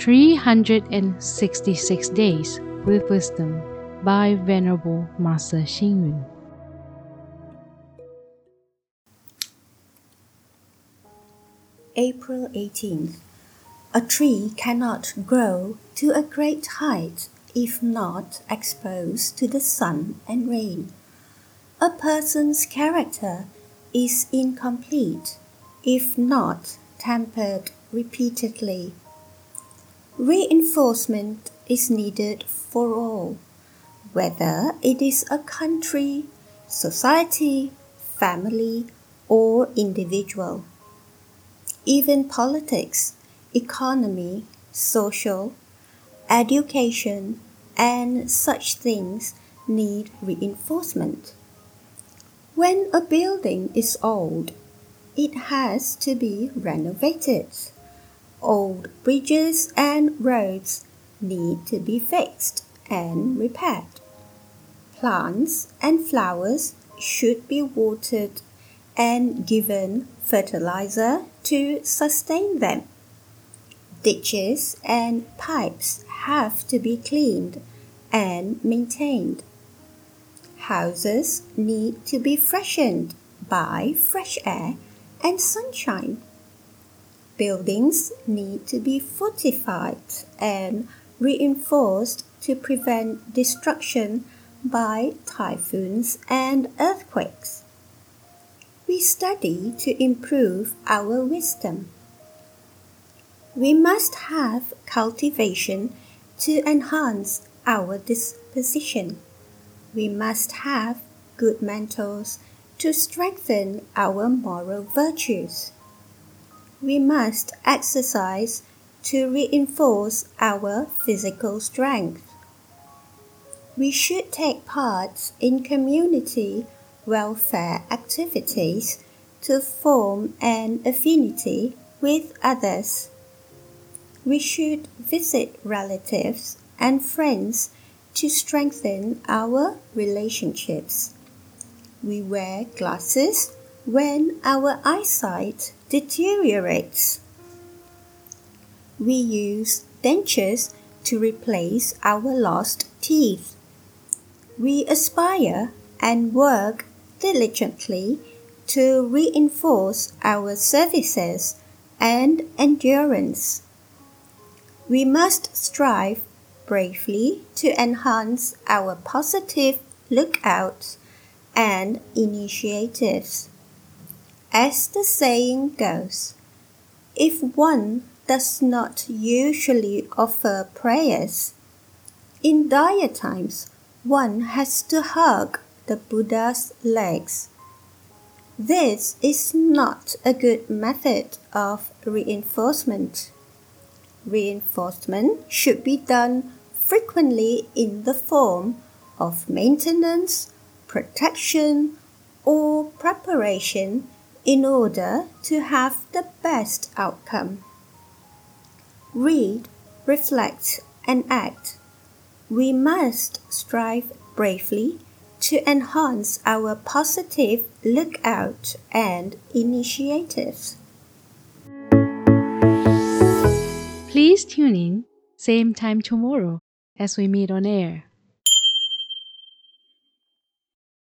366 Days with Wisdom by Venerable Master Hsing Yun. April 18th. A tree cannot grow to a great height if not exposed to the sun and rain. A person's character is incomplete if not tempered repeatedly. Reinforcement is needed for all, whether it is a country, society, family, or individual. Even politics, economy, social, education, and such things need reinforcement. When a building is old, it has to be renovated. Old bridges and roads need to be fixed and repaired. Plants and flowers should be watered and given fertilizer to sustain them. Ditches and pipes have to be cleaned and maintained. Houses need to be freshened by fresh air and sunshine. Buildings need to be fortified and reinforced to prevent destruction by typhoons and earthquakes. We study to improve our wisdom. We must have cultivation to enhance our disposition. We must have good mentors to strengthen our moral virtues. We must exercise to reinforce our physical strength. We should take part in community welfare activities to form an affinity with others. We should visit relatives and friends to strengthen our relationships. We wear glasses when our eyesight deteriorates. We use dentures to replace our lost teeth. We aspire and work diligently to reinforce our services and endurance. We must strive bravely to enhance our positive lookouts and initiatives. As the saying goes, if one does not usually offer prayers, in dire times one has to hug the Buddha's legs. This is not a good method of reinforcement. Reinforcement should be done frequently in the form of maintenance, protection, or preparation in order to have the best outcome. Read, reflect, and act. We must strive bravely to enhance our positive lookout and initiatives. Please tune in, same time tomorrow as we meet on air.